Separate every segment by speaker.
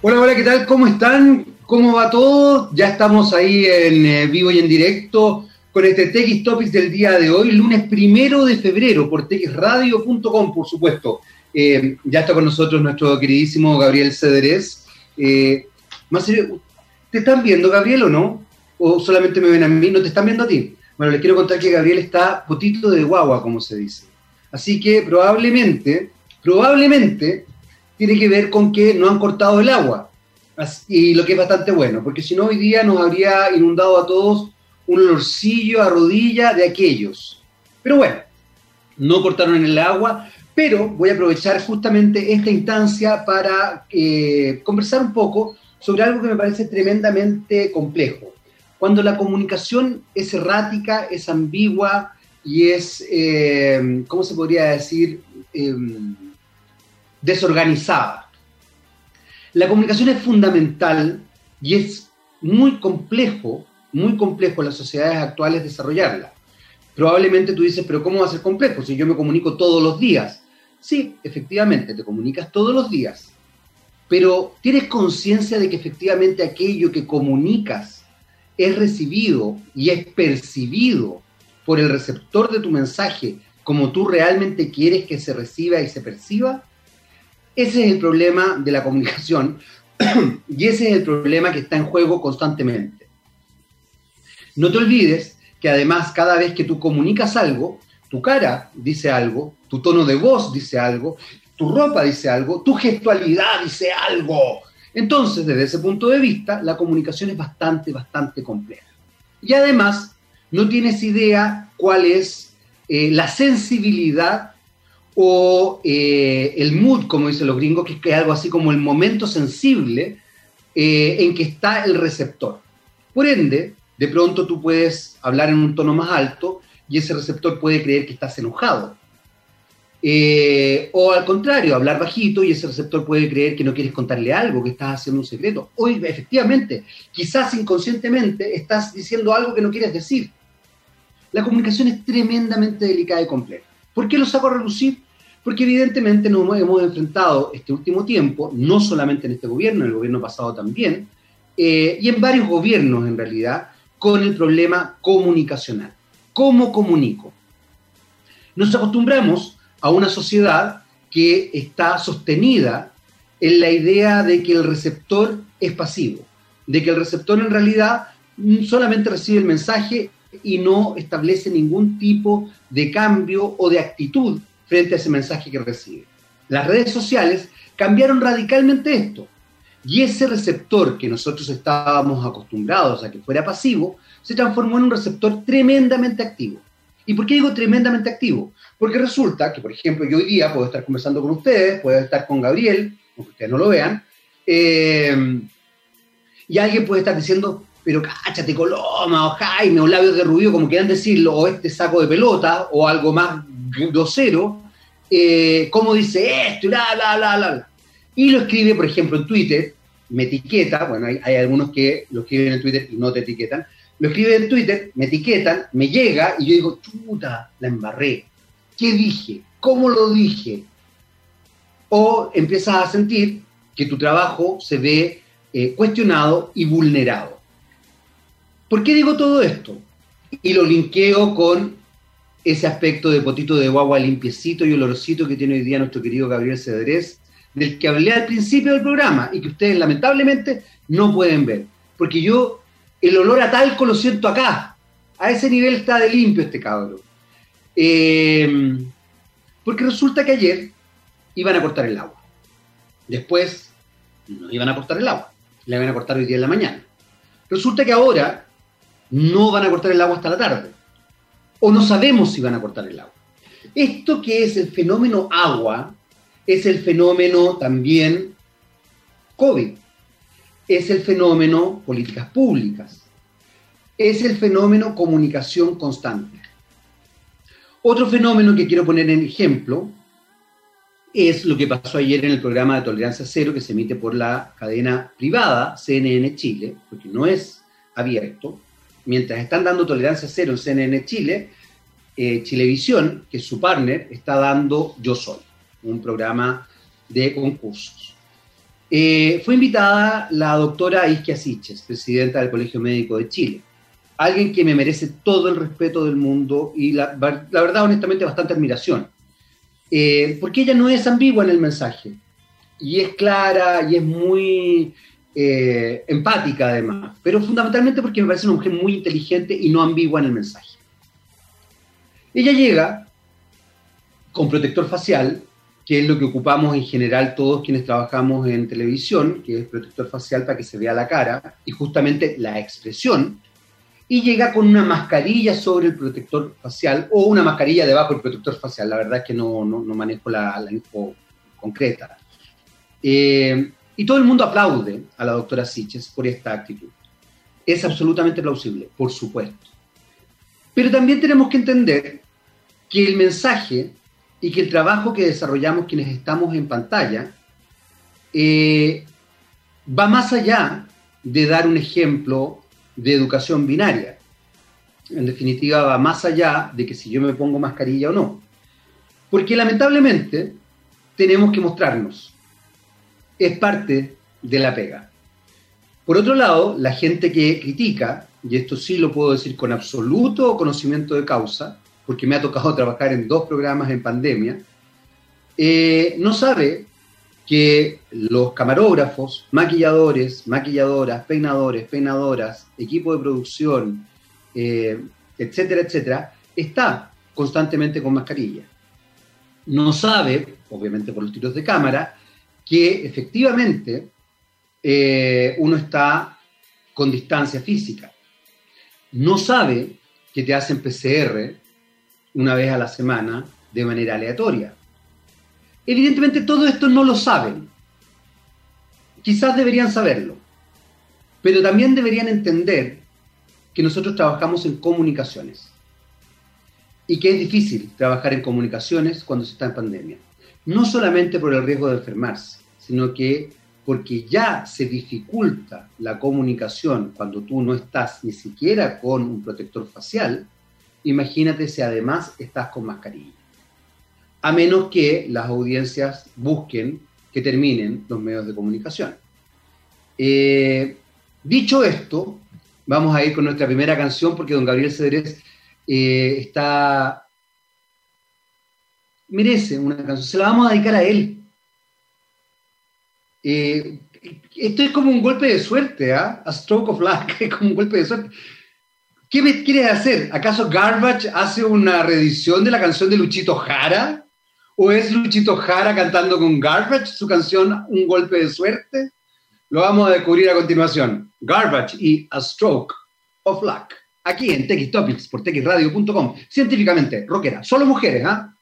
Speaker 1: Hola, hola, ¿qué tal? ¿Cómo están? ¿Cómo va todo? Ya estamos ahí en eh, vivo y en directo con este TX Topics del día de hoy, lunes primero de febrero, por texradio.com, por supuesto. Eh, ya está con nosotros nuestro queridísimo Gabriel Cederés. Eh, ¿te están viendo, Gabriel, o no? ¿O solamente me ven a mí? ¿No te están viendo a ti? Bueno, les quiero contar que Gabriel está potito de guagua, como se dice. Así que probablemente, probablemente tiene que ver con que no han cortado el agua. Y lo que es bastante bueno, porque si no hoy día nos habría inundado a todos un olorcillo a rodilla de aquellos. Pero bueno, no cortaron el agua, pero voy a aprovechar justamente esta instancia para eh, conversar un poco sobre algo que me parece tremendamente complejo. Cuando la comunicación es errática, es ambigua y es, eh, ¿cómo se podría decir? Em, desorganizada. La comunicación es fundamental y es muy complejo, muy complejo en las sociedades actuales desarrollarla. Probablemente tú dices, pero ¿cómo va a ser complejo si yo me comunico todos los días? Sí, efectivamente, te comunicas todos los días, pero ¿tienes conciencia de que efectivamente aquello que comunicas es recibido y es percibido por el receptor de tu mensaje como tú realmente quieres que se reciba y se perciba? Ese es el problema de la comunicación y ese es el problema que está en juego constantemente. No te olvides que además cada vez que tú comunicas algo, tu cara dice algo, tu tono de voz dice algo, tu ropa dice algo, tu gestualidad dice algo. Entonces, desde ese punto de vista, la comunicación es bastante, bastante compleja. Y además, no tienes idea cuál es eh, la sensibilidad o eh, el mood, como dicen los gringos, que es algo así como el momento sensible eh, en que está el receptor. Por ende, de pronto tú puedes hablar en un tono más alto y ese receptor puede creer que estás enojado. Eh, o al contrario, hablar bajito y ese receptor puede creer que no quieres contarle algo, que estás haciendo un secreto. O efectivamente, quizás inconscientemente estás diciendo algo que no quieres decir. La comunicación es tremendamente delicada y compleja. ¿Por qué lo saco a relucir? Porque evidentemente nos hemos enfrentado este último tiempo, no solamente en este gobierno, en el gobierno pasado también, eh, y en varios gobiernos en realidad, con el problema comunicacional. ¿Cómo comunico? Nos acostumbramos a una sociedad que está sostenida en la idea de que el receptor es pasivo, de que el receptor en realidad solamente recibe el mensaje y no establece ningún tipo de cambio o de actitud frente a ese mensaje que recibe. Las redes sociales cambiaron radicalmente esto. Y ese receptor que nosotros estábamos acostumbrados a que fuera pasivo, se transformó en un receptor tremendamente activo. ¿Y por qué digo tremendamente activo? Porque resulta que, por ejemplo, yo hoy día puedo estar conversando con ustedes, puedo estar con Gabriel, aunque ustedes no lo vean, eh, y alguien puede estar diciendo, pero cáchate Coloma, o Jaime, o labios de rubio, como quieran decirlo, o este saco de pelota, o algo más grosero, eh, como dice esto, la, la, la, la, Y lo escribe, por ejemplo, en Twitter, me etiqueta, bueno, hay, algunos que lo escriben en Twitter y no te etiquetan, lo escribe en Twitter, me etiquetan, me llega y yo digo, chuta, la embarré. ¿Qué dije? ¿Cómo lo dije? O empiezas a sentir que tu trabajo se ve eh, cuestionado y vulnerado. ¿Por qué digo todo esto? Y lo linkeo con ese aspecto de potito de guagua limpiecito y olorcito que tiene hoy día nuestro querido Gabriel Cedrés, del que hablé al principio del programa y que ustedes lamentablemente no pueden ver. Porque yo el olor a talco lo siento acá. A ese nivel está de limpio este cabrón. Eh, porque resulta que ayer iban a cortar el agua. Después no iban a cortar el agua. La iban a cortar hoy día en la mañana. Resulta que ahora no van a cortar el agua hasta la tarde o no sabemos si van a cortar el agua. Esto que es el fenómeno agua, es el fenómeno también COVID, es el fenómeno políticas públicas, es el fenómeno comunicación constante. Otro fenómeno que quiero poner en ejemplo es lo que pasó ayer en el programa de Tolerancia Cero que se emite por la cadena privada CNN Chile, porque no es abierto, mientras están dando tolerancia cero en CNN Chile, eh, Chilevisión, que es su partner, está dando Yo Soy, un programa de concursos. eh, fue invitada la doctora Isquia Siches, presidenta del Colegio Médico de Chile. Alguien que me merece todo el respeto del mundo y la, verdad, honestamente, bastante admiración. Eh, porque ella no es ambigua en el mensaje. Y es clara y es muy eh, empática además. Pero fundamentalmente porque me parece una mujer muy inteligente y no ambigua en el mensaje. Ella llega con protector facial que es lo que ocupamos en general todos quienes trabajamos en televisión, que es protector facial para que se vea la cara y justamente la expresión, y llega con una mascarilla sobre el protector facial o una mascarilla debajo del protector facial. La verdad es que no, no, manejo la, info concreta. Eh, y todo el mundo aplaude a la doctora Siches por esta actitud. Es absolutamente plausible, por supuesto. Pero también tenemos que entender que el mensaje y que el trabajo que desarrollamos quienes estamos en pantalla eh, va más allá de dar un ejemplo de educación binaria. En definitiva, va más allá de que si yo me pongo mascarilla o no. Porque lamentablemente tenemos que mostrarnos. Es parte de la pega. Por otro lado, la gente que critica, y esto sí lo puedo decir con absoluto conocimiento de causa, porque me ha tocado trabajar en dos programas en pandemia, eh, no sabe que los camarógrafos, maquilladores, maquilladoras, peinadores, peinadoras, equipo de producción, eh, etcétera, etcétera, está constantemente con mascarilla. No sabe, obviamente por los tiros de cámara, que efectivamente eh, uno está con distancia física. No sabe que te hacen PCR una vez a la semana de manera aleatoria. Evidentemente todo esto no lo saben. Quizás deberían saberlo, pero también deberían entender que nosotros trabajamos en comunicaciones y que es difícil trabajar en comunicaciones cuando se está en pandemia. No solamente por el riesgo de enfermarse, sino que porque ya se dificulta la comunicación cuando tú no estás ni siquiera con un protector facial, imagínate si además estás con mascarilla. A menos que las audiencias busquen que terminen los medios de comunicación. Eh, dicho esto, vamos a ir con nuestra primera canción porque don Gabriel Cedrés eh, está... merece una canción, se la vamos a dedicar a él. Eh, esto es como un golpe de suerte, ¿ah? A stroke of luck, es como un golpe de suerte. ¿Qué me quieres hacer? ¿Acaso Garbage hace una reedición de la canción de Luchito Jara? ¿O es Luchito Jara cantando con Garbage su canción Un golpe de suerte? Lo vamos a descubrir a continuación. Garbage y A Stroke of Luck. Aquí en TX Topics por txradio.com. Científicamente, rockera. Solo mujeres, ¿ah?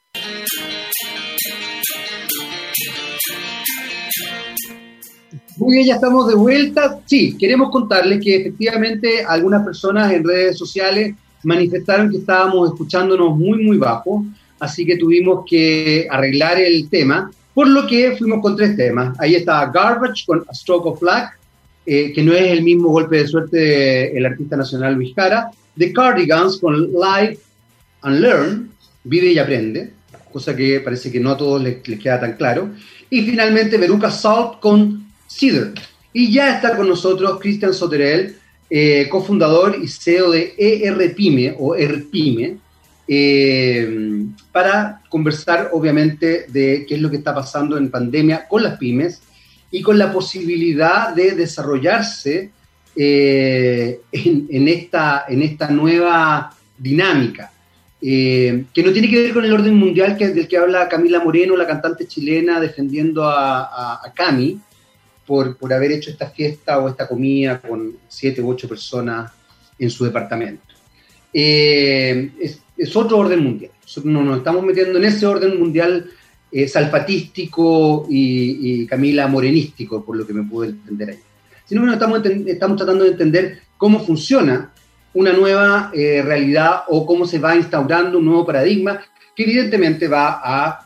Speaker 1: Muy bien, ya estamos de vuelta. Sí, queremos contarles que efectivamente algunas personas en redes sociales manifestaron que estábamos escuchándonos muy, muy bajo, así que tuvimos que arreglar el tema, por lo que fuimos con tres temas. Ahí está Garbage con A Stroke of Luck, eh, que no es el mismo golpe de suerte del artista nacional Luis Cara. The Cardigans con Live and Learn, Vive y Aprende, cosa que parece que no a todos les, les queda tan claro. Y finalmente Veruca Salt con Cedar. Y ya está con nosotros Cristian Soterel, eh, cofundador y CEO de ERPyme o ERPyme, eh, para conversar obviamente de qué es lo que está pasando en pandemia con las pymes y con la posibilidad de desarrollarse eh, en, esta, en esta nueva dinámica. que no tiene que ver con el orden mundial que, del que habla Camila Moreno, la cantante chilena, defendiendo a, a Cami, por, por haber hecho esta fiesta o esta comida con siete u ocho personas en su departamento. Eh, es, otro orden mundial. Nosotros no nos estamos metiendo en ese orden mundial eh, salfatístico y, Camila morenístico, por lo que me pude entender ahí. Sino que estamos, estamos tratando de entender cómo funciona una nueva eh, realidad o cómo se va instaurando un nuevo paradigma que evidentemente va a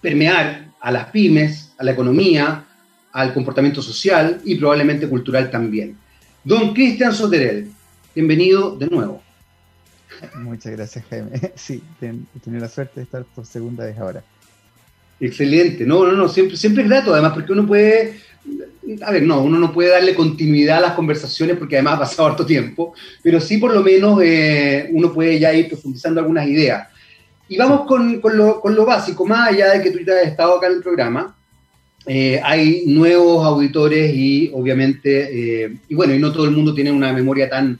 Speaker 1: permear a las pymes, a la economía, al comportamiento social y probablemente cultural también. Don Cristian Soterel, bienvenido de nuevo.
Speaker 2: Muchas gracias, Jaime. Sí, he tenido la suerte de estar por segunda vez ahora.
Speaker 1: Excelente, no, no, no, siempre, siempre es grato, además, porque uno puede, a ver, no, uno no puede darle continuidad a las conversaciones porque además ha pasado harto tiempo, pero sí por lo menos eh, uno puede ya ir profundizando algunas ideas. Y vamos con, con, lo, con, lo, básico, más allá de que tú ya has estado acá en el programa, eh, hay nuevos auditores y obviamente, eh, y bueno, y no todo el mundo tiene una memoria tan,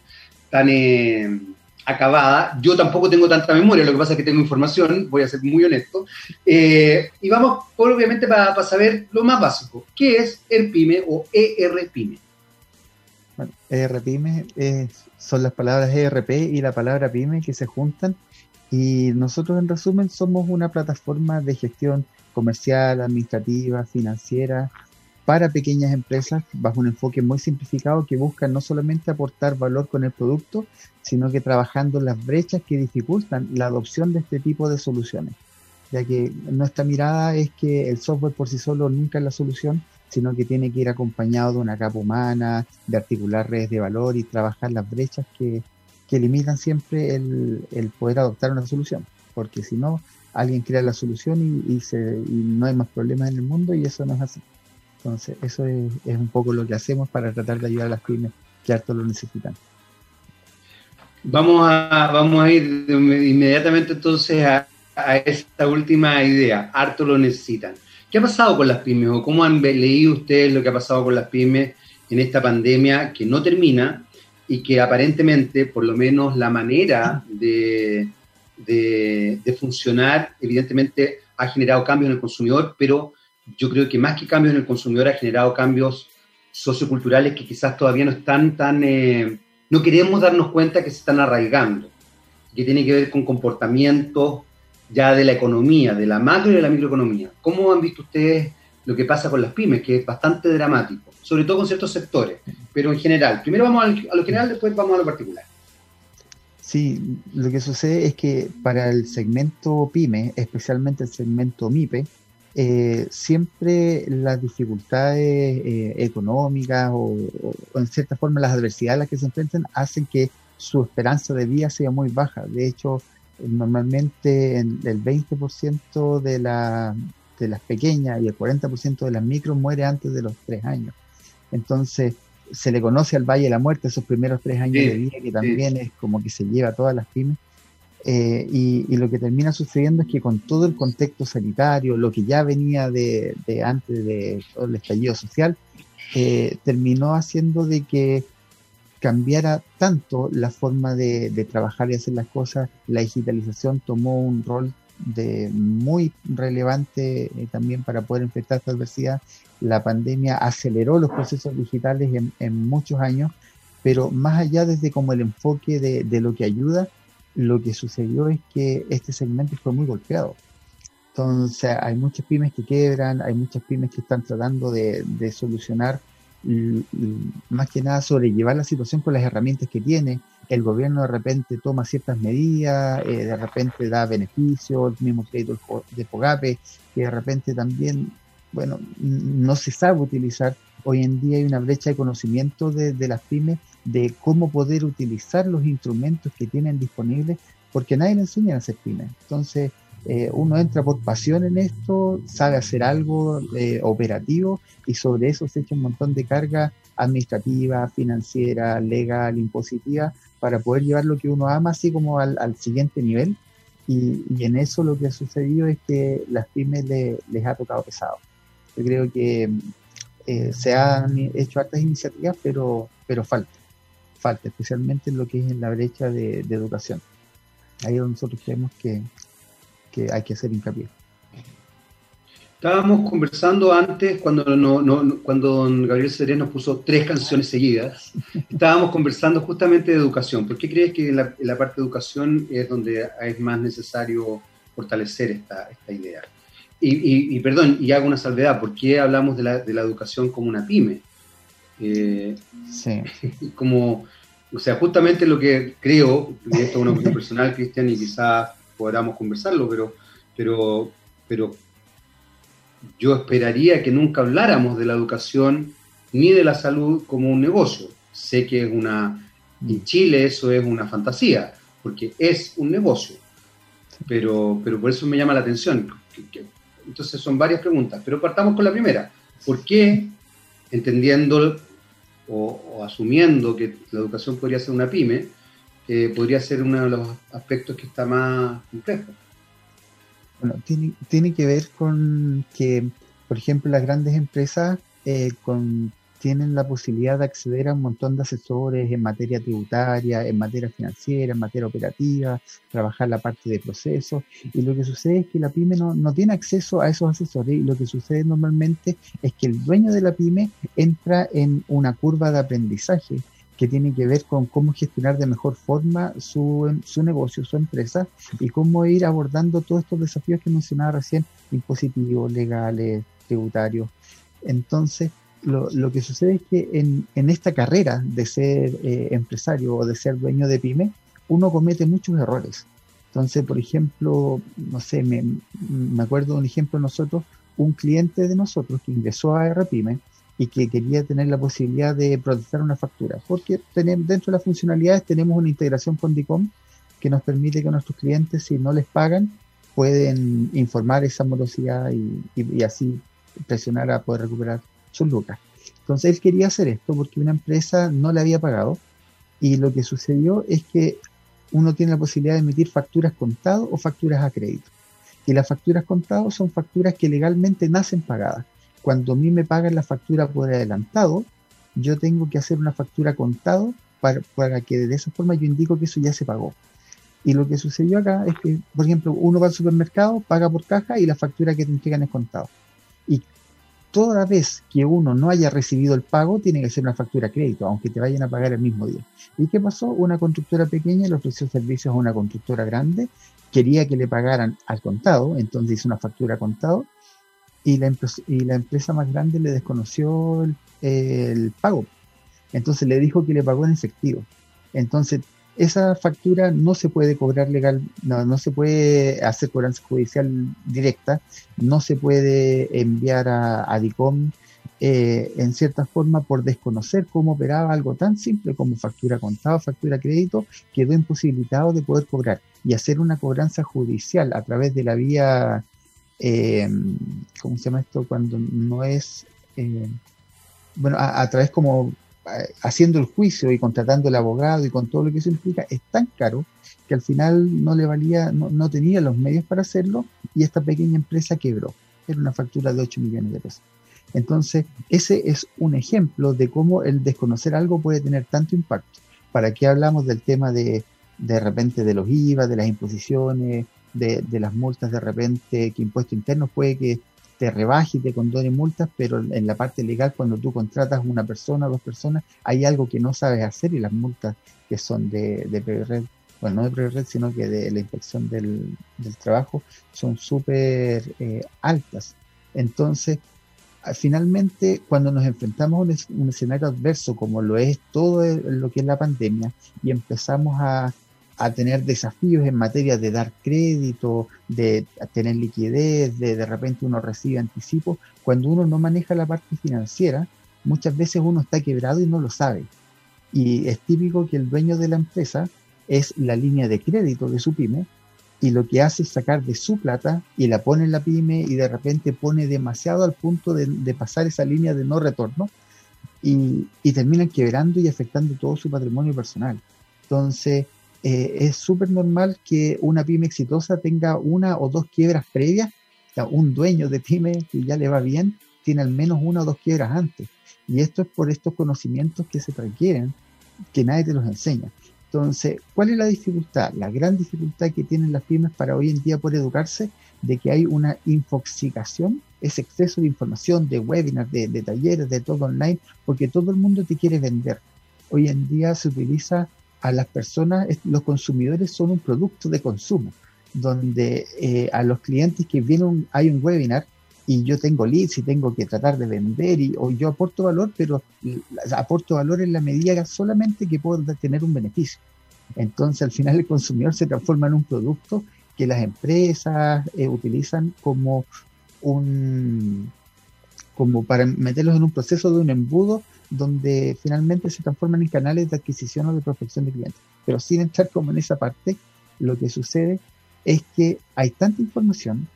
Speaker 1: tan acabada. Yo tampoco tengo tanta memoria, lo que pasa es que tengo información, voy a ser muy honesto. Eh, y vamos, obviamente, para saber lo más básico. ¿Qué es ERPYME o ERPYME?
Speaker 2: Bueno, ERPYME son las palabras ERP y la palabra PYME que se juntan. Y nosotros, en resumen, somos una plataforma de gestión comercial, administrativa, financiera, para pequeñas empresas bajo un enfoque muy simplificado que busca no solamente aportar valor con el producto, sino que trabajando las brechas que dificultan la adopción de este tipo de soluciones. Ya que nuestra mirada es que el software por sí solo nunca es la solución, sino que tiene que ir acompañado de una capa humana, de articular redes de valor y trabajar las brechas que, que limitan siempre el, el, poder adoptar una solución. Porque si no, alguien crea la solución y, y, se, y no hay más problemas en el mundo y eso no es así. Entonces, eso es, un poco lo que hacemos para tratar de ayudar a las pymes que harto lo necesitan.
Speaker 1: Vamos a, vamos a ir inmediatamente entonces a, esta última idea, harto lo necesitan. ¿Qué ha pasado con las pymes o cómo han leído ustedes lo que ha pasado con las pymes en esta pandemia que no termina y que aparentemente, por lo menos la manera de, de funcionar, evidentemente ha generado cambios en el consumidor, pero yo creo que más que cambios en el consumidor ha generado cambios socioculturales que quizás todavía no están tan, eh, no queremos darnos cuenta que se están arraigando, que tiene que ver con comportamientos ya de la economía, de la macro y de la microeconomía. ¿Cómo han visto ustedes lo que pasa con las pymes, que es bastante dramático, sobre todo con ciertos sectores, pero en general? Primero vamos a lo general, después vamos a lo particular.
Speaker 2: Sí, lo que sucede es que para el segmento pyme, especialmente el segmento MIPE, eh, siempre las dificultades eh, económicas o, en cierta forma las adversidades a las que se enfrentan hacen que su esperanza de vida sea muy baja. De hecho, normalmente el 20% de, la, de las pequeñas y el 40% de las micros muere antes de los tres años. Entonces, se le conoce al Valle de la Muerte esos primeros tres años de vida, que también es como que se lleva a todas las pymes. Eh, y, lo que termina sucediendo es que con todo el contexto sanitario, lo que ya venía de, antes de todo el estallido social, eh, terminó haciendo de que cambiara tanto la forma de, trabajar y hacer las cosas. La digitalización tomó un rol de muy relevante eh, también para poder enfrentar esta adversidad. La pandemia aceleró los procesos digitales en, muchos años, pero más allá desde como el enfoque de lo que ayuda, lo que sucedió es que este segmento fue muy golpeado. Entonces hay muchas pymes que quebran, hay muchas pymes que están tratando de, solucionar, más que nada sobrellevar la situación con las herramientas que tiene. El gobierno de repente toma ciertas medidas, eh, de repente da beneficios, el mismo crédito de Fogape, que de repente también, bueno, no se sabe utilizar. Hoy en día hay una brecha de conocimiento de, las pymes de cómo poder utilizar los instrumentos que tienen disponibles, porque nadie le enseña a hacer pymes. Entonces, eh, uno entra por pasión en esto, sabe hacer algo eh, operativo y sobre eso se echa un montón de carga administrativa, financiera, legal, impositiva, para poder llevar lo que uno ama así como al, siguiente nivel. Y, en eso lo que ha sucedido es que las pymes les ha tocado pesado. Yo creo que eh, se han hecho hartas iniciativas, pero, pero falta falta, especialmente en lo que es en la brecha de, educación. Ahí es donde nosotros creemos que, hay que hacer hincapié.
Speaker 1: Estábamos conversando antes, cuando, no, cuando don Gabriel Serén nos puso tres canciones seguidas, estábamos conversando justamente de educación. ¿Por qué crees que en la, parte de educación es donde es más necesario fortalecer esta, esta idea? Y, perdón, y hago una salvedad, ¿por qué hablamos de la, de la educación como una pyme? Eh, sí. Como, o sea, justamente lo que creo, y esto es una opinión personal, Cristian, y quizás podamos conversarlo, pero, pero, pero yo esperaría que nunca habláramos de la educación ni de la salud como un negocio. Sé que es una, en Chile eso es una fantasía, porque es un negocio. Pero, pero por eso me llama la atención. Entonces son varias preguntas, pero partamos con la primera. ¿Por qué, entendiendo o, asumiendo que la educación podría ser una pyme, eh, podría ser uno de los aspectos que está más complejo?
Speaker 2: Bueno, tiene, tiene que ver con que, por ejemplo, las grandes empresas eh, con tienen la posibilidad de acceder a un montón de asesores en materia tributaria, en materia financiera, en materia operativa, trabajar la parte de procesos. Y lo que sucede es que la pyme no, no tiene acceso a esos asesores y lo que sucede normalmente es que el dueño de la pyme entra en una curva de aprendizaje que tiene que ver con cómo gestionar de mejor forma su, su negocio, su empresa y cómo ir abordando todos estos desafíos que mencionaba recién, impositivos, legales, tributarios. Entonces, lo, que sucede es que en, en esta carrera de ser eh, empresario o de ser dueño de pyme, uno comete muchos errores. Entonces, por ejemplo, no sé, me, me acuerdo de un ejemplo nosotros, un cliente de nosotros que ingresó a RPyme y que quería tener la posibilidad de procesar una factura, porque tenemos, dentro de las funcionalidades tenemos una integración con DICOM que nos permite que nuestros clientes, si no les pagan, pueden informar esa morosidad y, y así presionar a poder recuperar son lucas. Entonces él quería hacer esto porque una empresa no le había pagado y lo que sucedió es que uno tiene la posibilidad de emitir facturas contado o facturas a crédito. Y las facturas contado son facturas que legalmente nacen pagadas. Cuando a mí me pagan la factura por adelantado, yo tengo que hacer una factura contado para, para que de esa forma yo indico que eso ya se pagó. Y lo que sucedió acá es que, por ejemplo, uno va al supermercado, paga por caja y la factura que te entregan es contado. Y toda vez que uno no haya recibido el pago, tiene que ser una factura crédito, aunque te vayan a pagar el mismo día. ¿Y qué pasó? Una constructora pequeña le ofreció servicios a una constructora grande, quería que le pagaran al contado, entonces hizo una factura contado, y la, y la empresa más grande le desconoció el, pago. Entonces le dijo que le pagó en efectivo. Entonces esa factura no se puede cobrar legal, no, no se puede hacer cobranza judicial directa, no se puede enviar a, a DICOM eh, en cierta forma por desconocer cómo operaba algo tan simple como factura contada, factura crédito, quedó imposibilitado de poder cobrar y hacer una cobranza judicial a través de la vía, eh, ¿cómo se llama esto? Cuando no es, eh, bueno, a, a, través como haciendo el juicio y contratando el abogado y con todo lo que eso implica, es tan caro que al final no le valía, no, tenía los medios para hacerlo y esta pequeña empresa quebró. Era una factura de 8 millones de pesos. Entonces, ese es un ejemplo de cómo el desconocer algo puede tener tanto impacto. ¿Para qué hablamos del tema de, de repente de los IVA, de las imposiciones, de, de las multas de repente, que impuesto interno puede que te rebaje y te condone multas, pero en la parte legal, cuando tú contratas una persona o dos personas, hay algo que no sabes hacer y las multas que son de, de bueno, no de PREVERED, sino que de la inspección del, trabajo, son súper eh, altas. Entonces, finalmente, cuando nos enfrentamos a un escenario adverso como lo es todo lo que es la pandemia y empezamos a a tener desafíos en materia de dar crédito, de tener liquidez, de de repente uno recibe anticipo. Cuando uno no maneja la parte financiera, muchas veces uno está quebrado y no lo sabe. Y es típico que el dueño de la empresa es la línea de crédito de su pyme y lo que hace es sacar de su plata y la pone en la pyme y de repente pone demasiado al punto de, de pasar esa línea de no retorno y, y terminan quebrando y afectando todo su patrimonio personal. Entonces, eh, es súper normal que una pyme exitosa tenga una o dos quiebras previas. Un dueño de pyme que ya le va bien tiene al menos una o dos quiebras antes. Y esto es por estos conocimientos que se requieren, que nadie te los enseña. Entonces, ¿cuál es la dificultad? La gran dificultad que tienen las pymes para hoy en día por educarse, de que hay una infoxicación, ese exceso de información, de webinars, de, de talleres, de todo online, porque todo el mundo te quiere vender. Hoy en día se utiliza a las personas, los consumidores son un producto de consumo, donde eh, a los clientes que vienen, hay un webinar y yo tengo leads y tengo que tratar de vender y, o yo aporto valor, pero aporto valor en la medida solamente que puedo tener un beneficio. Entonces al final el consumidor se transforma en un producto que las empresas eh, utilizan como un como para meterlos en un proceso de un embudo donde finalmente se transforman en canales de adquisición o de prospección de clientes. Pero sin entrar como en esa parte, lo que sucede es que hay tanta información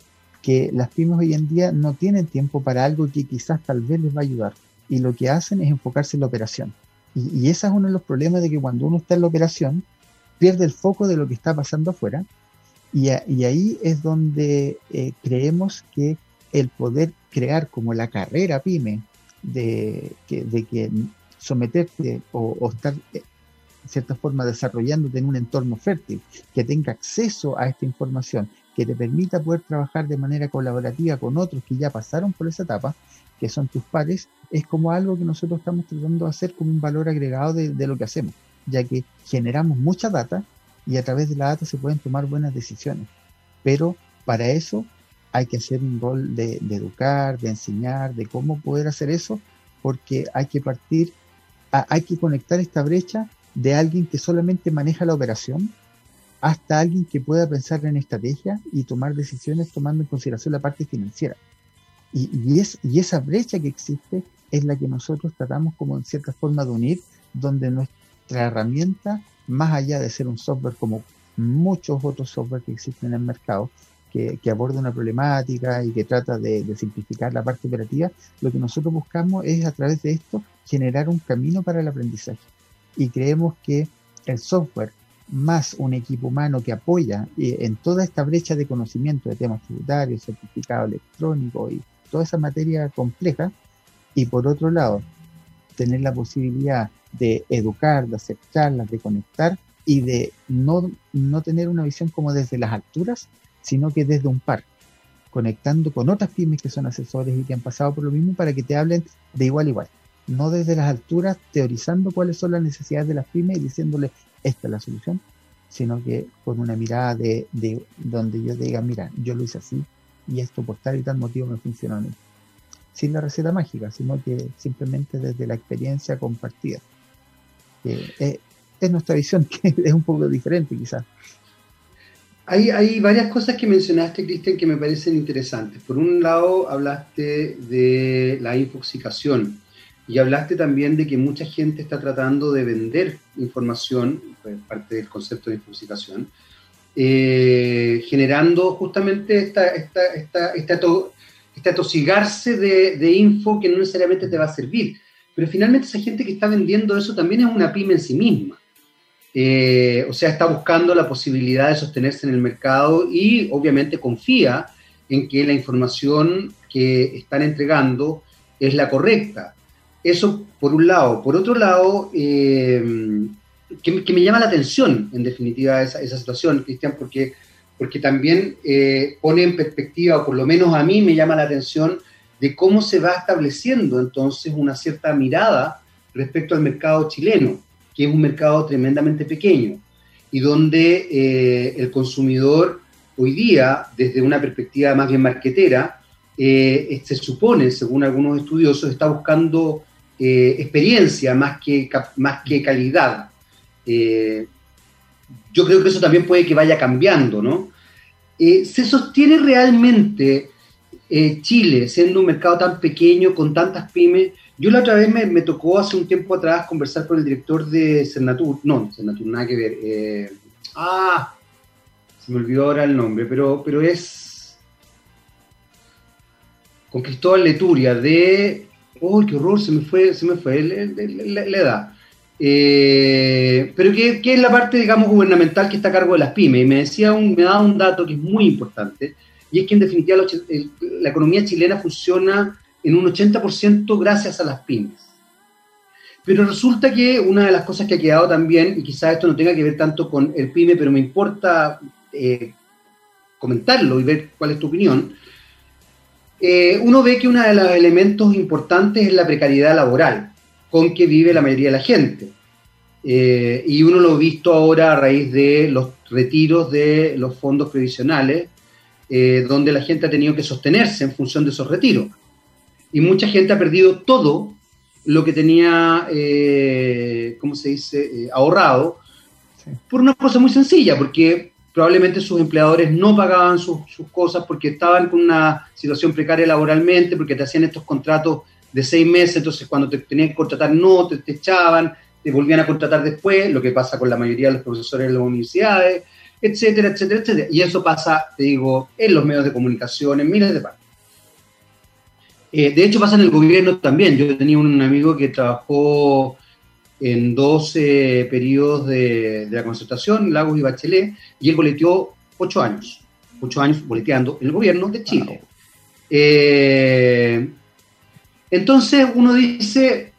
Speaker 2: que las pymes hoy en día no tienen tiempo para algo que quizás tal vez les va a ayudar. Y lo que hacen es enfocarse en la operación. Y, y ese es uno de los problemas de que cuando uno está en la operación, pierde el foco de lo que está pasando afuera. Y, ahí es donde eh, creemos que el poder crear como la carrera pyme de que, de que someterte o, estar eh, de cierta forma desarrollándote en un entorno fértil, que tenga acceso a esta información, que te permita poder trabajar de manera colaborativa con otros que ya pasaron por esa etapa, que son tus pares, es como algo que nosotros estamos tratando de hacer como un valor agregado de lo que hacemos, ya que generamos mucha data y a través de la data se pueden tomar buenas decisiones. Pero para eso hay que hacer un rol de, de, educar, de enseñar, de cómo poder hacer eso, porque hay que partir, a, hay que conectar esta brecha de alguien que solamente maneja la operación hasta alguien que pueda pensar en estrategia y tomar decisiones tomando en consideración la parte financiera. Y, y, es, y esa brecha que existe es la que nosotros tratamos como en cierta forma de unir, donde nuestra herramienta, más allá de ser un software como muchos otros software que existen en el mercado, que, que aborda una problemática y que trata de, de, simplificar la parte operativa, lo que nosotros buscamos es a través de esto generar un camino para el aprendizaje. Y creemos que el software más un equipo humano que apoya eh, en toda esta brecha de conocimiento de temas tributarios, certificado electrónico y toda esa materia compleja, y por otro lado, tener la posibilidad de educar, de hacer charlas, de conectar y de no, no tener una visión como desde las alturas, sino que desde un par, conectando con otras pymes que son asesores y que han pasado por lo mismo para que te hablen de igual a igual, no desde las alturas teorizando cuáles son las necesidades de las pymes y diciéndoles esta es la solución, sino que con una mirada de, de donde yo diga, mira, yo lo hice así y esto por tal y tal motivo me funcionó a mí. Sin la receta mágica, sino que simplemente desde la experiencia compartida. Eh, es, es nuestra visión, que es un poco diferente quizás.
Speaker 1: Hay, hay, varias cosas que mencionaste, Cristian, que me parecen interesantes. Por un lado, hablaste de la infoxicación y hablaste también de que mucha gente está tratando de vender información, pues, parte del concepto de infoxicación, eh, generando justamente esta, esta, esta, esta, to, esta tosigarse de, de, info que no necesariamente te va a servir. Pero finalmente esa gente que está vendiendo eso también es una pyme en sí misma. Eh, o sea, está buscando la posibilidad de sostenerse en el mercado y obviamente confía en que la información que están entregando es la correcta. Eso por un lado. Por otro lado, eh, que, me llama la atención, en definitiva, esa, esa situación, Cristian, porque, porque también eh, pone en perspectiva, o por lo menos a mí me llama la atención, de cómo se va estableciendo entonces una cierta mirada respecto al mercado chileno que es un mercado tremendamente pequeño y donde eh, el consumidor hoy día, desde una perspectiva más bien marquetera, eh, se supone, según algunos estudiosos, está buscando eh, experiencia más que, más que calidad. Yo creo que eso también puede que vaya cambiando, ¿no? ¿Se sostiene realmente Chile, siendo un mercado tan pequeño, con tantas pymes, yo la otra vez me, tocó hace un tiempo atrás conversar con el director de Cernatur, no, Cernatur, nada que ver. Eh, ah, se me olvidó ahora el nombre, pero, pero es con Cristóbal Leturia de, oh, qué horror, se me fue, se me fue la, edad. Eh, pero que, que, es la parte, digamos, gubernamental que está a cargo de las pymes. Y me decía un, me daba un dato que es muy importante, y es que en definitiva la economía chilena funciona en un 80% gracias a las pymes. Pero resulta que una de las cosas que ha quedado también, y quizás esto no tenga que ver tanto con el pyme, pero me importa eh, comentarlo y ver cuál es tu opinión, eh, uno ve que uno de los elementos importantes es la precariedad laboral con que vive la mayoría de la gente. Eh, y uno lo ha visto ahora a raíz de los retiros de los fondos previsionales, donde la gente ha tenido que sostenerse en función de esos retiros y mucha gente ha perdido todo lo que tenía, eh, ¿cómo se dice?, eh, ahorrado, sí. por una cosa muy sencilla, porque probablemente sus empleadores no pagaban sus, sus, cosas porque estaban con una situación precaria laboralmente, porque te hacían estos contratos de seis meses, entonces cuando te tenían que contratar no, te, te echaban, te volvían a contratar después, lo que pasa con la mayoría de los profesores de las universidades, etcétera, etcétera, etcétera. Y eso pasa, te digo, en los medios de comunicación, en miles de partes. Eh, de hecho, pasa en el gobierno también. Yo tenía un amigo que trabajó en 12 periodos de, la concertación, Lagos y Bachelet, y él boleteó ocho años, ocho años boleteando el gobierno de Chile. Eh, entonces uno dice,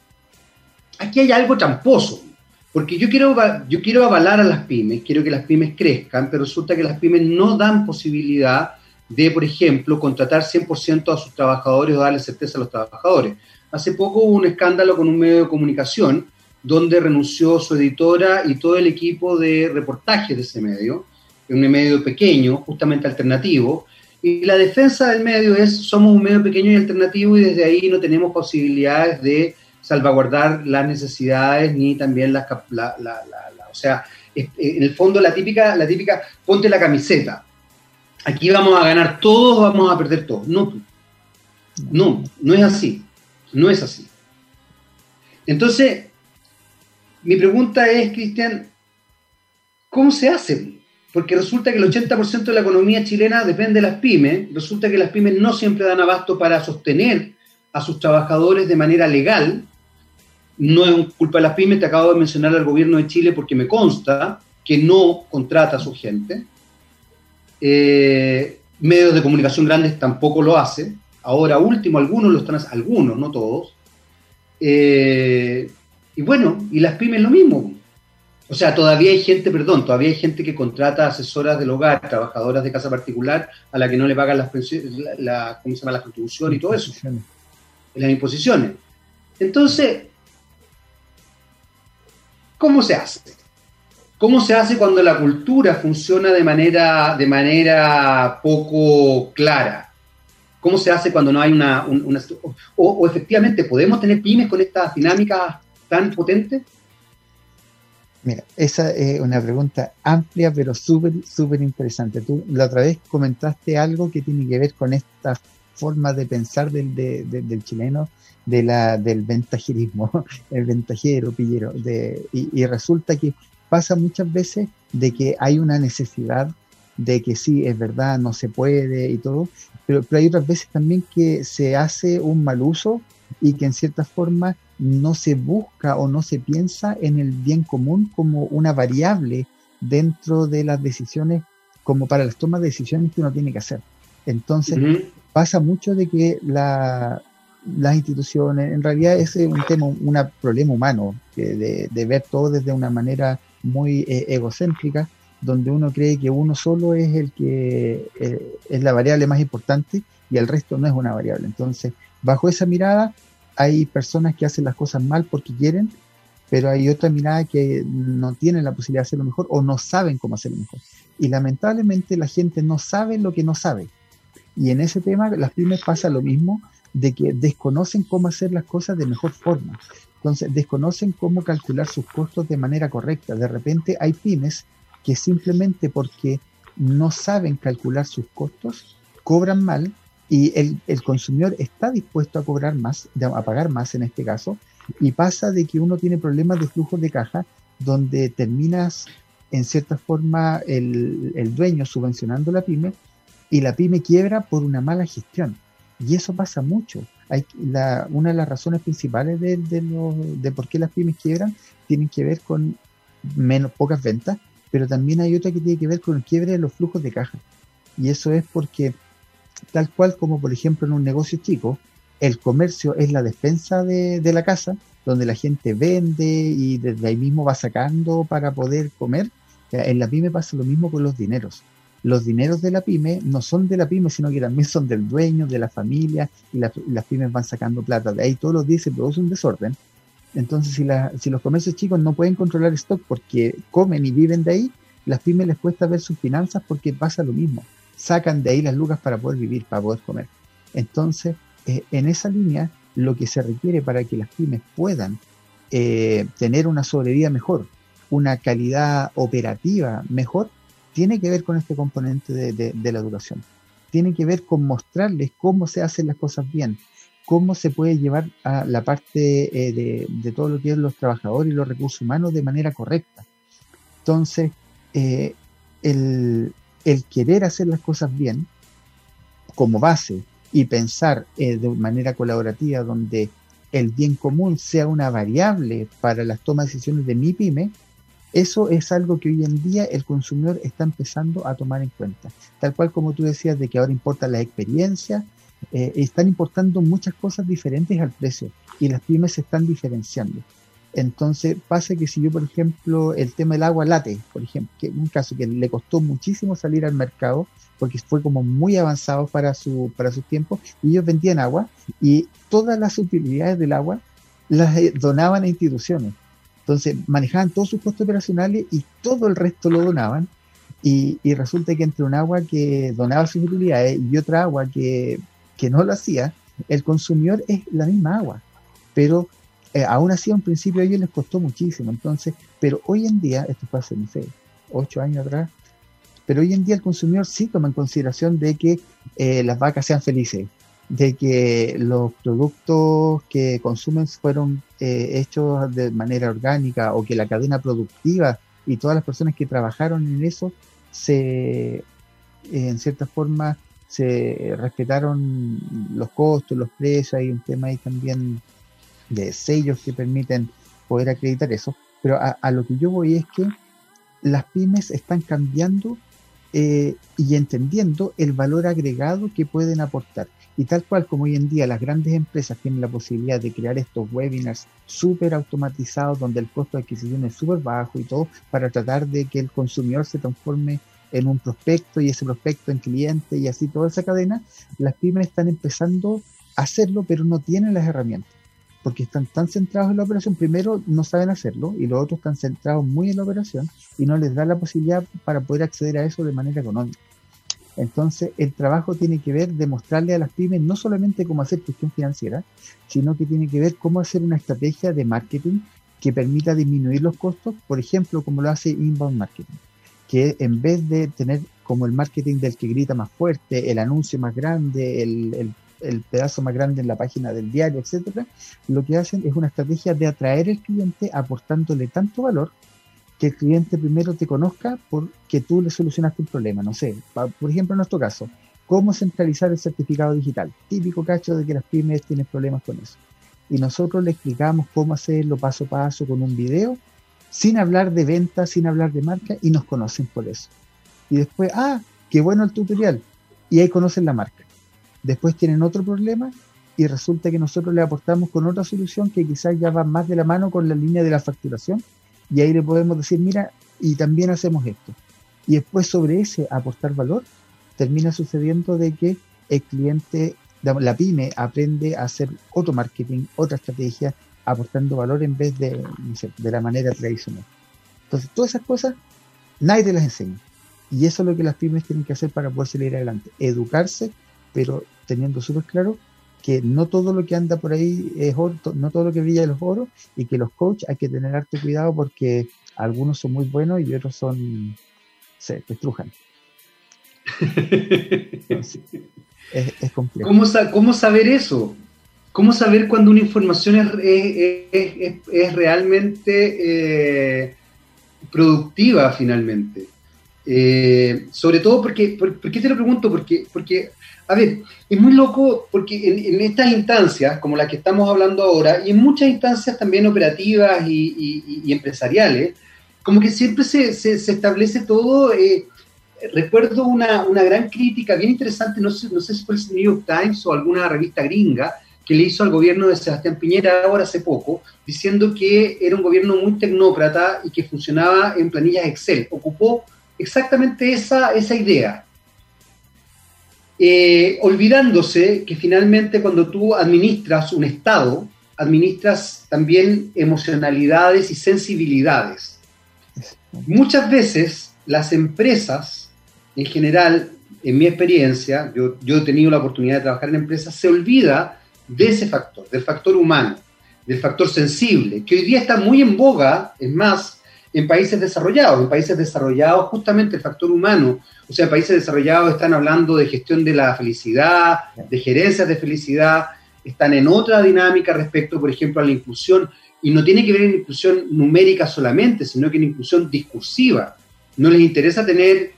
Speaker 1: aquí hay algo tramposo, porque yo quiero, yo quiero avalar a las pymes, quiero que las pymes crezcan, pero resulta que las pymes no dan posibilidad de, por ejemplo, contratar 100% a sus trabajadores o darle certeza a los trabajadores. Hace poco hubo un escándalo con un medio de comunicación donde renunció su editora y todo el equipo de reportaje de ese medio, un medio pequeño, justamente alternativo, y la defensa del medio es, somos un medio pequeño y alternativo y desde ahí no tenemos posibilidades de salvaguardar las necesidades ni también las... La, la, o sea, en el fondo la típica, la típica, ponte la camiseta. Aquí vamos a ganar todos, vamos a perder todos. No, no, no es así. No es así. Entonces, mi pregunta es, Cristian, ¿cómo se hace? Porque resulta que el 80% de la economía chilena depende de las pymes, resulta que las pymes no siempre dan abasto para sostener a sus trabajadores de manera legal, no es culpa de las pymes, te acabo de mencionar al gobierno de Chile porque me consta que no contrata a su gente. Eh, medios de comunicación grandes tampoco lo hacen. Ahora último, algunos lo están haciendo, algunos, no todos. Eh, y bueno, y las pymes lo mismo. O sea, todavía hay gente, perdón, todavía hay gente que contrata asesoras del hogar, trabajadoras de casa particular, a la que no le pagan las pensiones, la, ¿cómo se llama? La contribución y todo eso. Las imposiciones. Entonces, ¿cómo se hace? ¿Cómo se hace cuando la cultura funciona de manera, de manera poco clara? ¿Cómo se hace cuando no hay una... o, efectivamente, ¿podemos tener pymes con estas dinámicas tan potente?
Speaker 2: Mira, esa es una pregunta amplia, pero súper, súper interesante. Tú la otra vez comentaste algo que tiene que ver con esta forma de pensar del, del chileno, de la, del ventajerismo, el ventajero, pillero. Y, resulta que pasa muchas veces de que hay una necesidad de que sí, es verdad, no se puede y todo, pero, pero hay otras veces también que se hace un mal uso y que en cierta forma no se busca o no se piensa en el bien común como una variable dentro de las decisiones, como para las tomas de decisiones que uno tiene que hacer. Entonces, pasa mucho de que la, las instituciones, en realidad ese es un tema, un problema humano, de, de, ver todo desde una manera muy eh, egocéntrica, donde uno cree que uno solo es el que eh, es la variable más importante y el resto no es una variable. Entonces, bajo esa mirada, hay personas que hacen las cosas mal porque quieren, pero hay otra mirada que no tienen la posibilidad de hacerlo mejor o no saben cómo hacerlo mejor. Y lamentablemente la gente no sabe lo que no sabe. Y en ese tema las pymes pasa lo mismo, de que desconocen cómo hacer las cosas de mejor forma. Entonces, desconocen cómo calcular sus costos de manera correcta. De repente hay pymes que simplemente porque no saben calcular sus costos, cobran mal y el, el, consumidor está dispuesto a cobrar más, a pagar más en este caso, y pasa de que uno tiene problemas de flujos de caja donde terminas en cierta forma el, el dueño subvencionando la pyme y la pyme quiebra por una mala gestión. Y eso pasa mucho. Hay, la, una de las razones principales de, de, de por qué las pymes quiebran tienen que ver con menos, pocas ventas, pero también hay otra que tiene que ver con el quiebre de los flujos de caja. Y eso es porque tal cual como por ejemplo en un negocio chico, el comercio es la defensa de, la casa, donde la gente vende y desde ahí mismo va sacando para poder comer. En la pyme pasa lo mismo con los dineros. Los dineros de la pyme no son de la pyme, sino que también son del dueño, de la familia, y, las pymes van sacando plata. De ahí todos los días se produce un desorden. Entonces, si, si los comercios chicos no pueden controlar stock porque comen y viven de ahí, las pymes les cuesta ver sus finanzas porque pasa lo mismo sacan de ahí las lucas para poder vivir, para poder comer. Entonces, eh, en esa línea, lo que se requiere para que las pymes puedan eh, tener una sobrevida mejor, una calidad operativa mejor, tiene que ver con este componente de, la educación. Tiene que ver con mostrarles cómo se hacen las cosas bien, cómo se puede llevar a la parte eh, de, todo lo que es los trabajadores y los recursos humanos de manera correcta. Entonces, el, querer hacer las cosas bien como base y pensar eh, de manera colaborativa donde el bien común sea una variable para las tomas de decisiones de mi pyme, eso es algo que hoy en día el consumidor está empezando a tomar en cuenta. Tal cual como tú decías de que ahora importa la experiencia, eh, están importando muchas cosas diferentes al precio y las pymes se están diferenciando. Entonces pasa que si yo, por ejemplo, el tema del agua late, por ejemplo, que un caso que le costó muchísimo salir al mercado porque fue como muy avanzado para su para sus tiempos y ellos vendían agua y todas las utilidades del agua las eh, donaban a instituciones entonces manejaban todos sus costos operacionales y todo el resto lo donaban. Y, resulta que entre un agua que donaba sus utilidades y otra agua que, no lo hacía, el consumidor es la misma agua. Pero eh, aún así, a un principio a ellos les costó muchísimo. Entonces, pero hoy en día, esto fue hace, no sé, ocho años atrás, pero hoy en día el consumidor sí toma en consideración de que eh, las vacas sean felices, de que los productos que consumen fueron eh, hechos de manera orgánica o que la cadena productiva y todas las personas que trabajaron en eso se, en cierta forma, se respetaron los costos, los precios, hay un tema ahí también de sellos que permiten poder acreditar eso, pero a, lo que yo voy es que las pymes están cambiando eh, y entendiendo el valor agregado que pueden aportar. Y tal cual como hoy en día las grandes empresas tienen la posibilidad de crear estos webinars súper automatizados donde el costo de adquisición es súper bajo y todo para tratar de que el consumidor se transforme en un prospecto y ese prospecto en cliente y así toda esa cadena, las pymes están empezando a hacerlo pero no tienen las herramientas porque están tan centrados en la operación, primero no saben hacerlo y los otros están centrados muy en la operación y no les da la posibilidad para poder acceder a eso de manera económica. Entonces, el trabajo tiene que ver de mostrarle a las pymes no solamente cómo hacer gestión financiera, sino que tiene que ver cómo hacer una estrategia de marketing que permita disminuir los costos, por ejemplo, como lo hace Inbound Marketing, que en vez de tener como el marketing del que grita más fuerte, el anuncio más grande, el, el, pedazo más grande en la página del diario, etcétera, lo que hacen es una estrategia de atraer al cliente aportándole tanto valor que el cliente primero te conozca porque tú le solucionaste un problema. No sé, por ejemplo, en nuestro caso, cómo centralizar el certificado digital. Típico cacho de que las pymes tienen problemas con eso. Y nosotros le explicamos cómo hacerlo paso a paso con un video, sin hablar de venta, sin hablar de marca, y nos conocen por eso. Y después, ah, qué bueno el tutorial. Y ahí conocen la marca. Después tienen otro problema y resulta que nosotros le aportamos con otra solución que quizás ya va más de la mano con la línea de la facturación y ahí le podemos decir, mira, y también hacemos esto. Y después sobre ese aportar valor, termina sucediendo de que el cliente, la pyme, aprende a hacer otro marketing, otra estrategia, aportando valor en vez de, de la manera tradicional. Entonces, todas esas cosas, nadie te las enseña. Y eso es lo que las pymes tienen que hacer para poder salir adelante. Educarse, pero teniendo súper claro que no todo lo que anda por ahí es oro, no todo lo que brilla es oro y que los coaches hay que tener harto cuidado porque algunos son muy buenos y otros son se estrujan.
Speaker 1: es, complejo. ¿Cómo, saber eso? ¿Cómo saber cuando una información es, es, realmente eh, productiva finalmente? Eh, sobre todo porque, por, te lo pregunto? Porque, porque a ver, es muy loco porque en, estas instancias, como las que estamos hablando ahora, y en muchas instancias también operativas y, empresariales, como que siempre se, establece todo. Eh, recuerdo una, gran crítica bien interesante, no sé, no sé si fue el New York Times o alguna revista gringa, que le hizo al gobierno de Sebastián Piñera ahora hace poco, diciendo que era un gobierno muy tecnócrata y que funcionaba en planillas Excel. Ocupó exactamente esa, esa idea eh, olvidándose que finalmente cuando tú administras un Estado, administras también emocionalidades y sensibilidades. Muchas veces las empresas, en general, en mi experiencia, yo, yo he tenido la oportunidad de trabajar en empresas, se olvida de ese factor, del factor humano, del factor sensible, que hoy día está muy en boga, es más, en países desarrollados. En países desarrollados, justamente el factor humano, o sea, países desarrollados están hablando de gestión de la felicidad, de gerencias de felicidad, están en otra dinámica respecto, por ejemplo, a la inclusión, y no tiene que ver en inclusión numérica solamente, sino que en inclusión discursiva. no les interesa tener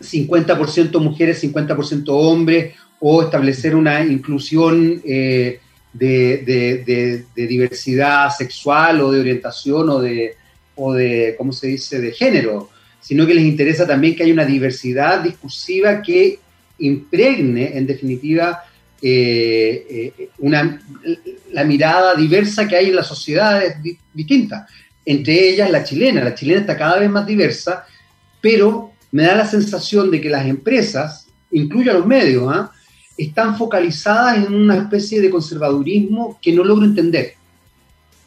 Speaker 1: 50% mujeres, 50% hombres, o establecer una inclusión eh, de, diversidad sexual o de orientación o de, o de, ¿cómo se dice?, de género, sino que les interesa también que haya una diversidad discursiva que impregne, en definitiva, eh, eh, una, la mirada diversa que hay en las sociedades distintas, entre ellas la chilena. La chilena está cada vez más diversa, pero me da la sensación de que las empresas, incluyo a los medios, ¿ah? están focalizadas en una especie de conservadurismo que no logro entender.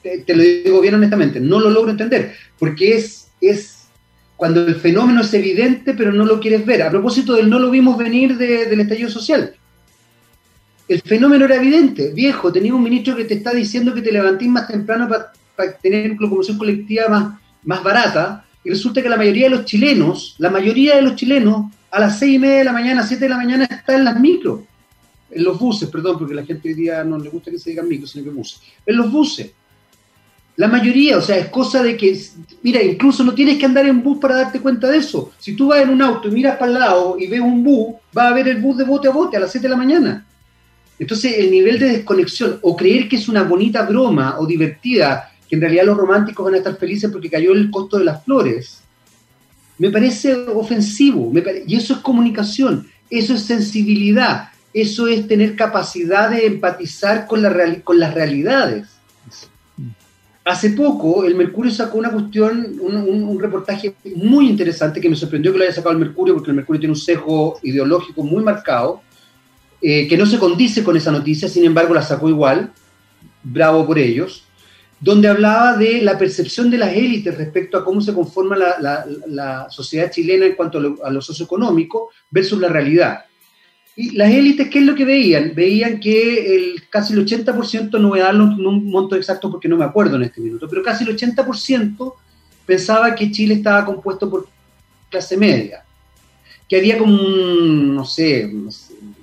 Speaker 1: Te, lo digo bien honestamente, no lo logro entender, porque es, es cuando el fenómeno es evidente, pero no lo quieres ver. A propósito del no lo vimos venir del estallido social. El fenómeno era evidente, viejo, tenía un ministro que te está diciendo que te levantís más temprano para tener locomoción colectiva más, más barata, y resulta que la mayoría de los chilenos, la mayoría de los chilenos, a las seis y media de la mañana, siete de la mañana, está en las micros, en los buses, perdón, porque la gente hoy día no le gusta que se digan micros, sino que buses, en los buses. La mayoría, o sea, es cosa de que, mira, incluso no tienes que andar en bus para darte cuenta de eso. Si tú vas en un auto y miras para el lado y ves un bus, va a ver el bus de bote a bote a las 7 de la mañana. Entonces, el nivel de desconexión o creer que es una bonita broma o divertida que en realidad los románticos van a estar felices porque cayó el costo de las flores, me parece ofensivo. y eso es comunicación, eso es sensibilidad, eso es tener capacidad de empatizar con, la con las realidades. Hace poco el Mercurio sacó una cuestión, un, reportaje muy interesante que me sorprendió que lo haya sacado el Mercurio porque el Mercurio tiene un sesgo ideológico muy marcado, eh, que no se condice con esa noticia, sin embargo la sacó igual, bravo por ellos donde hablaba de la percepción de las élites respecto a cómo se conforma la, sociedad chilena en cuanto a lo, socioeconómico versus la realidad. Y las élites, ¿qué es lo que veían? Veían que el, casi el 80%, no voy a darle un monto exacto porque no me acuerdo en este minuto, pero casi el 80% pensaba que Chile estaba compuesto por clase media, que había como un, no sé,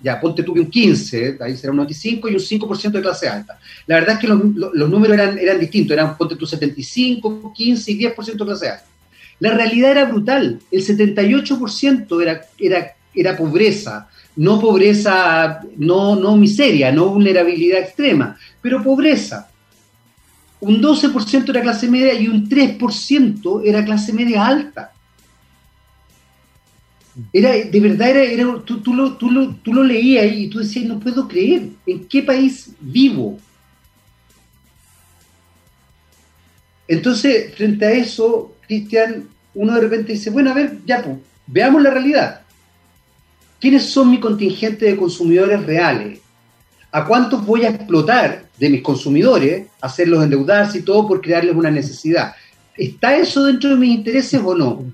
Speaker 1: ya ponte tú que un 15, ahí será un 95 y un 5% de clase alta. La verdad es que los, números eran, eran distintos, eran ponte tú 75, 15 y 10% de clase alta. La realidad era brutal, el 78% era, era, era pobreza, no pobreza, no, no miseria, no vulnerabilidad extrema, pero pobreza. Un 12% era clase media y un 3% era clase media alta. Era, de verdad, era, tú, tú, lo, tú, lo, tú lo leías y tú decías, no puedo creer, ¿en qué país vivo? Entonces, frente a eso, Cristian, uno de repente dice, bueno, a ver, ya, pues, veamos la realidad. ¿Quiénes son mi contingente de consumidores reales? ¿A cuántos voy a explotar de mis consumidores, hacerlos endeudarse y todo por crearles una necesidad? ¿Está eso dentro de mis intereses o no?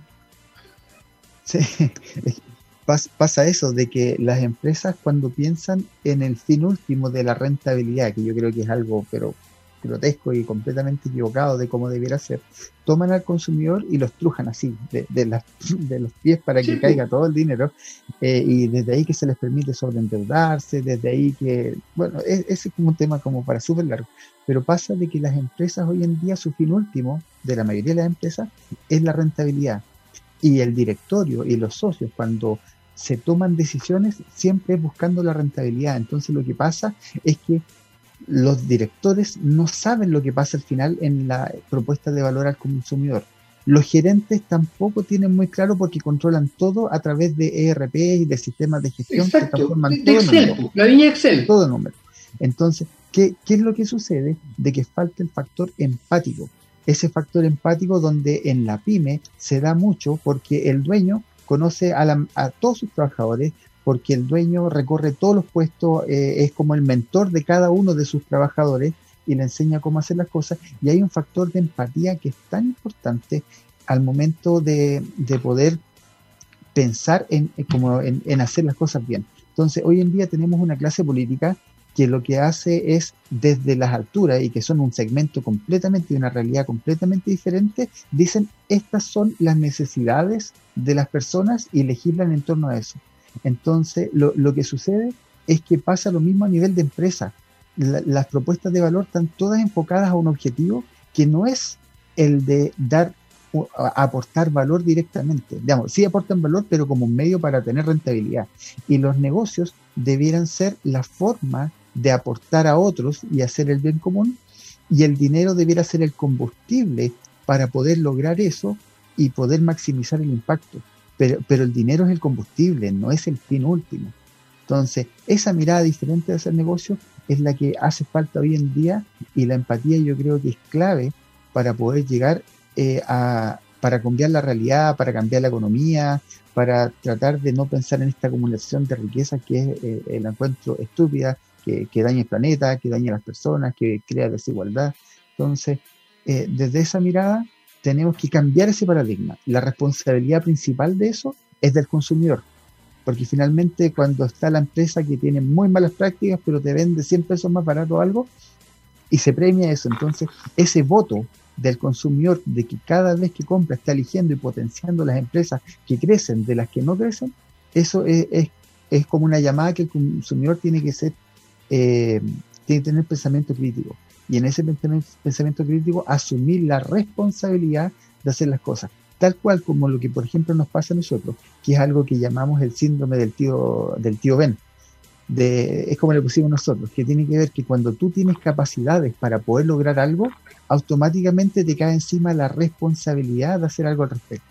Speaker 2: Sí, pasa eso de que las empresas cuando piensan en el fin último de la rentabilidad, que yo creo que es algo pero grotesco y completamente equivocado de cómo debiera ser, toman al consumidor y lo estrujan así, de, de, de los pies para que caiga todo el dinero, eh, y desde ahí que se les permite sobreendeudarse, desde ahí que, bueno, ese es como un tema como para súper largo, pero pasa de que las empresas hoy en día, su fin último, de la mayoría de las empresas, es la rentabilidad. Y el directorio y los socios, cuando se toman decisiones, siempre buscando la rentabilidad. Entonces lo que pasa es que los directores no saben lo que pasa al final en la propuesta de valor al consumidor. Los gerentes tampoco tienen muy claro porque controlan todo a través de ERP y de sistemas de gestión
Speaker 1: que transforman todo Excel, la línea Excel.
Speaker 2: Todo número. Entonces, ¿qué, ¿qué es lo que sucede? De que falta el factor empático. Ese factor empático donde en la pyme se da mucho porque el dueño conoce a, a todos sus trabajadores, porque el dueño recorre todos los puestos, eh, es como el mentor de cada uno de sus trabajadores y le enseña cómo hacer las cosas. Y hay un factor de empatía que es tan importante al momento de, poder pensar en, como en, hacer las cosas bien. Entonces, hoy en día tenemos una clase política que lo que hace es desde las alturas y que son un segmento completamente y una realidad completamente diferente, dicen estas son las necesidades de las personas y legislan en torno a eso. Entonces, lo, que sucede es que pasa lo mismo a nivel de empresa. las propuestas de valor están todas enfocadas a un objetivo que no es el de dar aportar valor directamente. Digamos, sí aportan valor, pero como un medio para tener rentabilidad. Y los negocios debieran ser la forma de aportar a otros y hacer el bien común, y el dinero debiera ser el combustible para poder lograr eso y poder maximizar el impacto. Pero, pero el dinero es el combustible, no es el fin último. Entonces, esa mirada diferente de hacer negocio es la que hace falta hoy en día y la empatía yo creo que es clave para poder llegar eh, a, para cambiar la realidad, para cambiar la economía, para tratar de no pensar en esta acumulación de riqueza que es eh, el encuentro estúpida, que, daña el planeta, que daña a las personas, que crea desigualdad. Entonces, eh, desde esa mirada tenemos que cambiar ese paradigma. La responsabilidad principal de eso es del consumidor porque finalmente cuando está la empresa que tiene muy malas prácticas, pero te vende 100 pesos más barato algo, y se premia eso, entonces ese voto del consumidor de que cada vez que compra está eligiendo y potenciando las empresas que crecen de las que no crecen, eso es, es, como una llamada que el consumidor tiene que ser, eh, tiene que tener pensamiento crítico. Y en ese pensamiento crítico asumir la responsabilidad de hacer las cosas tal cual como lo que por ejemplo nos pasa a nosotros, que es algo que llamamos el síndrome del tío, del tío Ben. De, es como le pusimos nosotros, que tiene que ver que cuando tú tienes capacidades para poder lograr algo, automáticamente te cae encima la responsabilidad de hacer algo al respecto.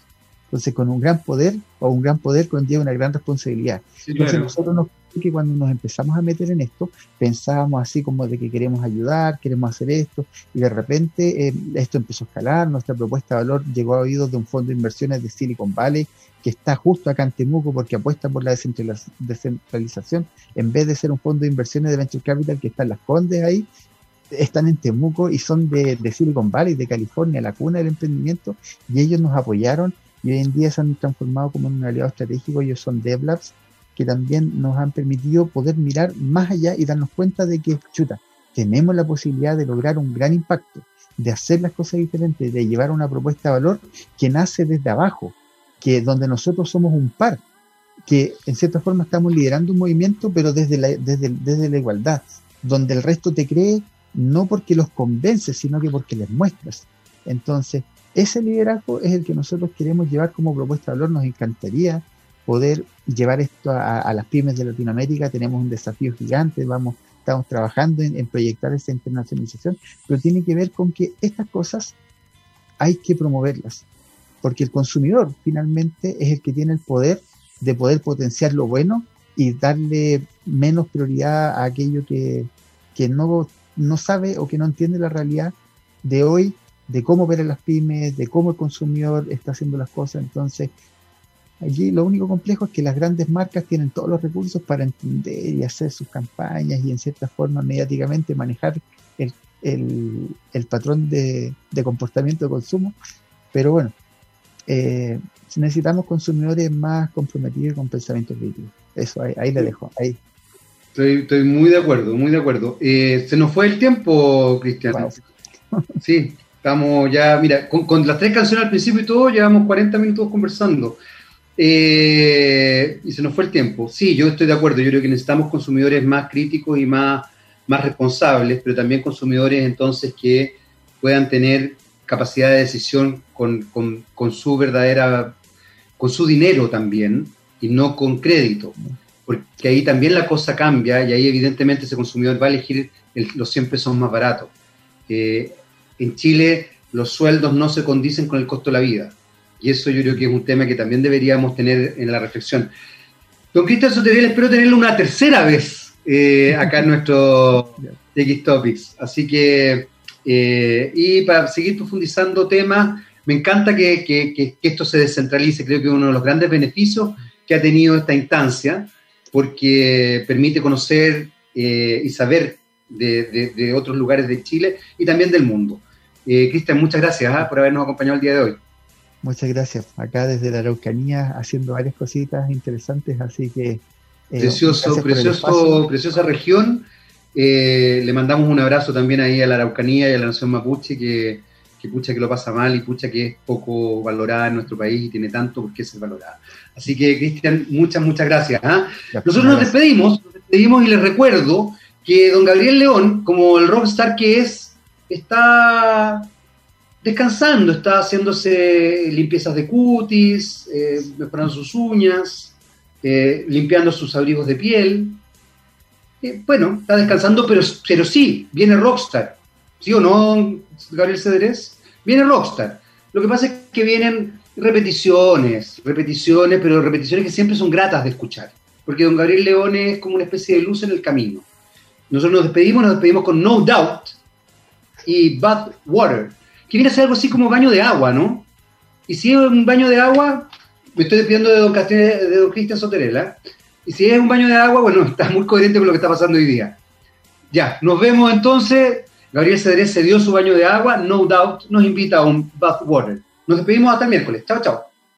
Speaker 2: Entonces, con un gran poder o un gran poder conlleva una gran responsabilidad. Entonces, nosotros nos que cuando nos empezamos a meter en esto, pensábamos así como de que queremos ayudar, queremos hacer esto, y de repente eh, esto empezó a escalar, nuestra propuesta de valor llegó a oídos de un fondo de inversiones de Silicon Valley, que está justo acá en Temuco porque apuesta por la descentralización, en vez de ser un fondo de inversiones de Venture Capital que está en las Condes ahí, están en Temuco y son de, de Silicon Valley, de California, la cuna del emprendimiento, y ellos nos apoyaron y hoy en día se han transformado como un aliado estratégico, ellos son DevLabs, que también nos han permitido poder mirar más allá y darnos cuenta de que, chuta, tenemos la posibilidad de lograr un gran impacto, de hacer las cosas diferentes, de llevar una propuesta de valor que nace desde abajo, que donde nosotros somos un par, que en cierta forma estamos liderando un movimiento, pero desde la, desde, desde la igualdad, donde el resto te cree no porque los convences, sino que porque les muestras. Entonces, ese liderazgo es el que nosotros queremos llevar como propuesta de valor. Nos encantaría poder llevar esto a, las pymes de Latinoamérica. Tenemos un desafío gigante, vamos, estamos trabajando en, proyectar esa internacionalización, pero tiene que ver con que estas cosas hay que promoverlas, porque el consumidor finalmente es el que tiene el poder de poder potenciar lo bueno y darle menos prioridad a aquello que, que no, no sabe o que no entiende la realidad de hoy, de cómo ver las pymes, de cómo el consumidor está haciendo las cosas. Entonces, Allí lo único complejo es que las grandes marcas tienen todos los recursos para entender y hacer sus campañas y en cierta forma mediáticamente manejar el, el, patrón de, comportamiento de consumo. Pero bueno, eh, necesitamos consumidores más comprometidos con pensamiento crítico. Eso, ahí, ahí le dejo. Ahí.
Speaker 1: Estoy, estoy muy de acuerdo, muy de acuerdo. Eh, se nos fue el tiempo, Cristian. Sí, estamos ya, mira, con, con, las tres canciones al principio y todo, llevamos 40 minutos conversando. Eh, y se nos fue el tiempo. Sí, yo estoy de acuerdo. Yo creo que necesitamos consumidores más críticos y más, más responsables, pero también consumidores entonces que puedan tener capacidad de decisión con, con, su verdadera, con su dinero también y no con crédito. Porque ahí también la cosa cambia y ahí evidentemente ese consumidor va a elegir los 100 pesos más baratos. Eh, en Chile los sueldos no se condicen con el costo de la vida y eso yo creo que es un tema que también deberíamos tener en la reflexión. Don Cristian Soteriel, espero tenerlo una tercera vez eh, acá en nuestro X Topics. Así que, eh, y para seguir profundizando temas, me encanta que, esto se descentralice. Creo que es uno de los grandes beneficios que ha tenido esta instancia, porque permite conocer eh, y saber de, otros lugares de Chile y también del mundo. Cristian, muchas gracias ¿ah? por habernos acompañado el día de hoy.
Speaker 2: Muchas gracias. Acá desde la Araucanía haciendo varias cositas interesantes, así que... Eh,
Speaker 1: precioso, precioso, preciosa región. Eh, le mandamos un abrazo también ahí a la Araucanía y a la Nación Mapuche, que, que pucha que lo pasa mal y pucha que es poco valorada en nuestro país y tiene tanto por qué ser valorada. Así que, Cristian, muchas, muchas gracias. ¿ah? Nosotros nos despedimos, nos despedimos y les recuerdo que don Gabriel León, como el rockstar que es, está descansando, está haciéndose limpiezas de cutis, eh, sus uñas, eh, limpiando sus abrigos de piel. Eh, bueno, está descansando, pero, pero sí, viene Rockstar. ¿Sí o no, Gabriel Cederés? Viene Rockstar. Lo que pasa es que vienen repeticiones, repeticiones, pero repeticiones que siempre son gratas de escuchar. Porque don Gabriel León es como una especie de luz en el camino. Nosotros nos despedimos, nos despedimos con No Doubt y Bad Water, que viene ser algo así como baño de agua, ¿no? Y si es un baño de agua, me estoy despidiendo de don, de don Cristian Soterela, y si es un baño de agua, bueno, está muy coherente con lo que está pasando hoy día. Ya, nos vemos entonces. Gabriel Cedrés se dio su baño de agua, no doubt, nos invita a un bath water. Nos despedimos hasta el miércoles. Chao, chao.